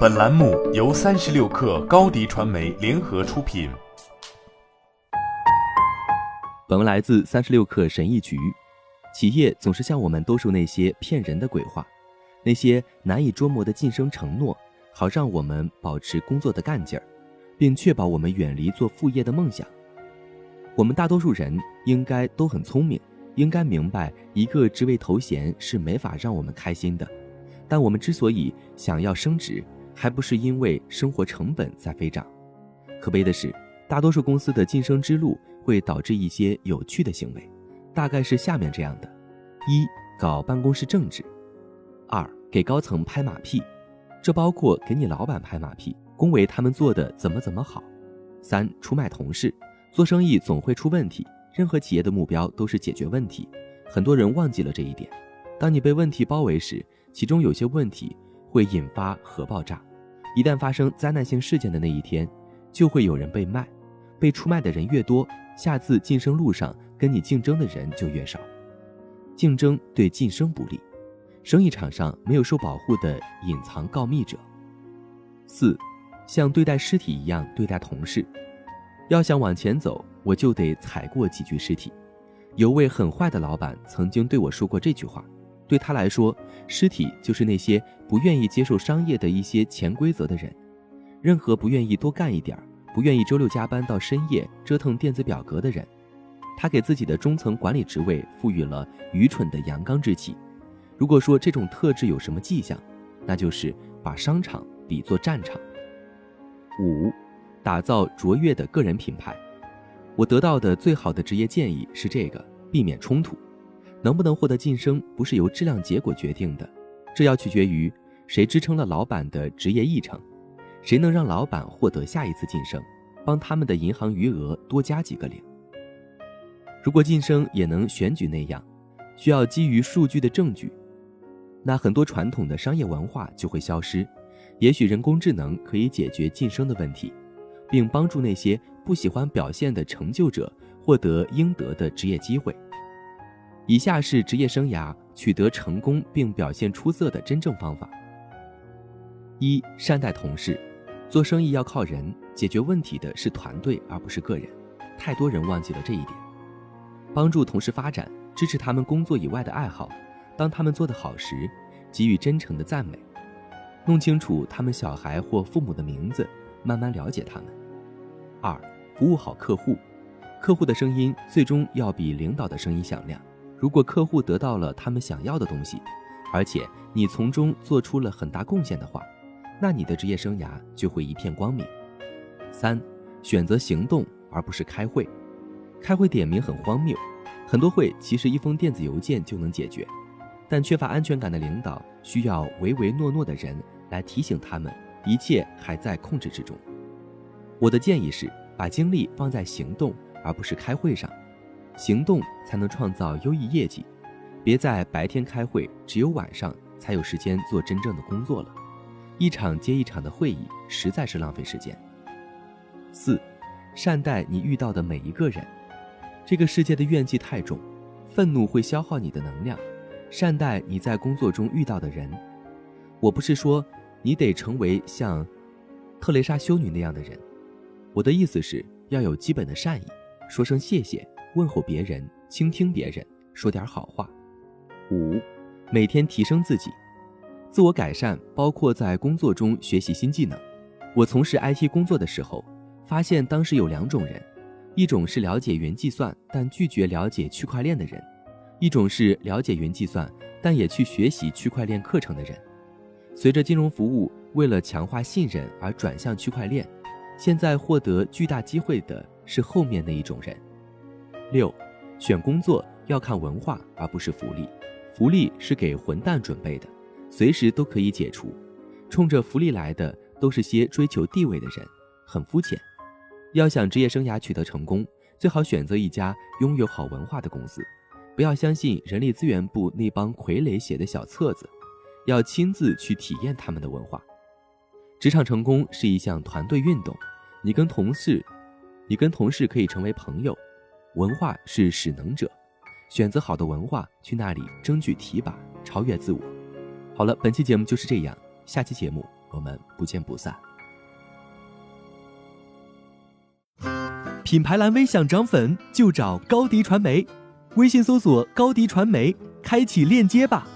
本栏目由三十六氪高低传媒联合出品。本文来自三十六氪神译局。企业总是向我们兜售那些骗人的鬼话，那些难以捉摸的晋升承诺，好让我们保持工作的干劲儿，并确保我们远离做副业的梦想。我们大多数人应该都很聪明，应该明白一个职位头衔是没法让我们开心的。但我们之所以想要升职，还不是因为生活成本在飞涨。可悲的是，大多数公司的晋升之路会导致一些有趣的行为，大概是下面这样的：一、搞办公室政治；二、给高层拍马屁，这包括给你老板拍马屁，恭维他们做的怎么怎么好；三、出卖同事。做生意总会出问题，任何企业的目标都是解决问题，很多人忘记了这一点。当你被问题包围时，其中有些问题会引发核爆炸，一旦发生灾难性事件的那一天，就会有人被卖，被出卖的人越多，下次晋升路上跟你竞争的人就越少，竞争对晋升不利。生意场上没有受保护的隐藏告密者。四，像对待尸体一样对待同事，要想往前走，我就得踩过几具尸体。有位很坏的老板曾经对我说过这句话。对他来说，尸体就是那些不愿意接受商业的一些潜规则的人，任何不愿意多干一点、不愿意周六加班到深夜折腾电子表格的人。他给自己的中层管理职位赋予了愚蠢的阳刚之气。如果说这种特质有什么迹象，那就是把商场比作战场。五，打造卓越的个人品牌。我得到的最好的职业建议是这个：避免冲突。能不能获得晋升，不是由质量结果决定的，这要取决于谁支撑了老板的职业议程，谁能让老板获得下一次晋升，帮他们的银行余额多加几个零。如果晋升也能选举那样，需要基于数据的证据，那很多传统的商业文化就会消失。也许人工智能可以解决晋升的问题，并帮助那些不喜欢表现的成就者获得应得的职业机会。以下是职业生涯取得成功并表现出色的真正方法：一、善待同事。做生意要靠人，解决问题的是团队而不是个人。太多人忘记了这一点。帮助同事发展，支持他们工作以外的爱好。当他们做得好时，给予真诚的赞美。弄清楚他们小孩或父母的名字，慢慢了解他们。二、服务好客户。客户的声音最终要比领导的声音响亮。如果客户得到了他们想要的东西，而且你从中做出了很大贡献的话，那你的职业生涯就会一片光明。三，选择行动而不是开会。开会点名很荒谬，很多会其实一封电子邮件就能解决，但缺乏安全感的领导需要唯唯诺诺的人来提醒他们一切还在控制之中。我的建议是把精力放在行动而不是开会上。行动才能创造优异业绩，别在白天开会，只有晚上才有时间做真正的工作了。一场接一场的会议实在是浪费时间。四，善待你遇到的每一个人。这个世界的怨气太重，愤怒会消耗你的能量。善待你在工作中遇到的人。我不是说你得成为像特蕾莎修女那样的人，我的意思是要有基本的善意，说声谢谢。问候别人，倾听别人，说点好话。五，每天提升自己，自我改善包括在工作中学习新技能。我从事 IT 工作的时候，发现当时有两种人：一种是了解云计算但拒绝了解区块链的人；一种是了解云计算但也去学习区块链课程的人。随着金融服务为了强化信任而转向区块链，现在获得巨大机会的是后面那一种人。六，选工作要看文化而不是福利，福利是给混蛋准备的，随时都可以解除。冲着福利来的都是些追求地位的人，很肤浅。要想职业生涯取得成功，最好选择一家拥有好文化的公司，不要相信人力资源部那帮傀儡写的小册子，要亲自去体验他们的文化。职场成功是一项团队运动，你跟同事，你跟同事可以成为朋友。文化是使能者。选择好的文化去那里争取提拔超越自我。好了本期节目就是这样下期节目我们不见不散。品牌蓝 v 想涨粉就找高迪传媒。微信搜索高迪传媒开启链接吧。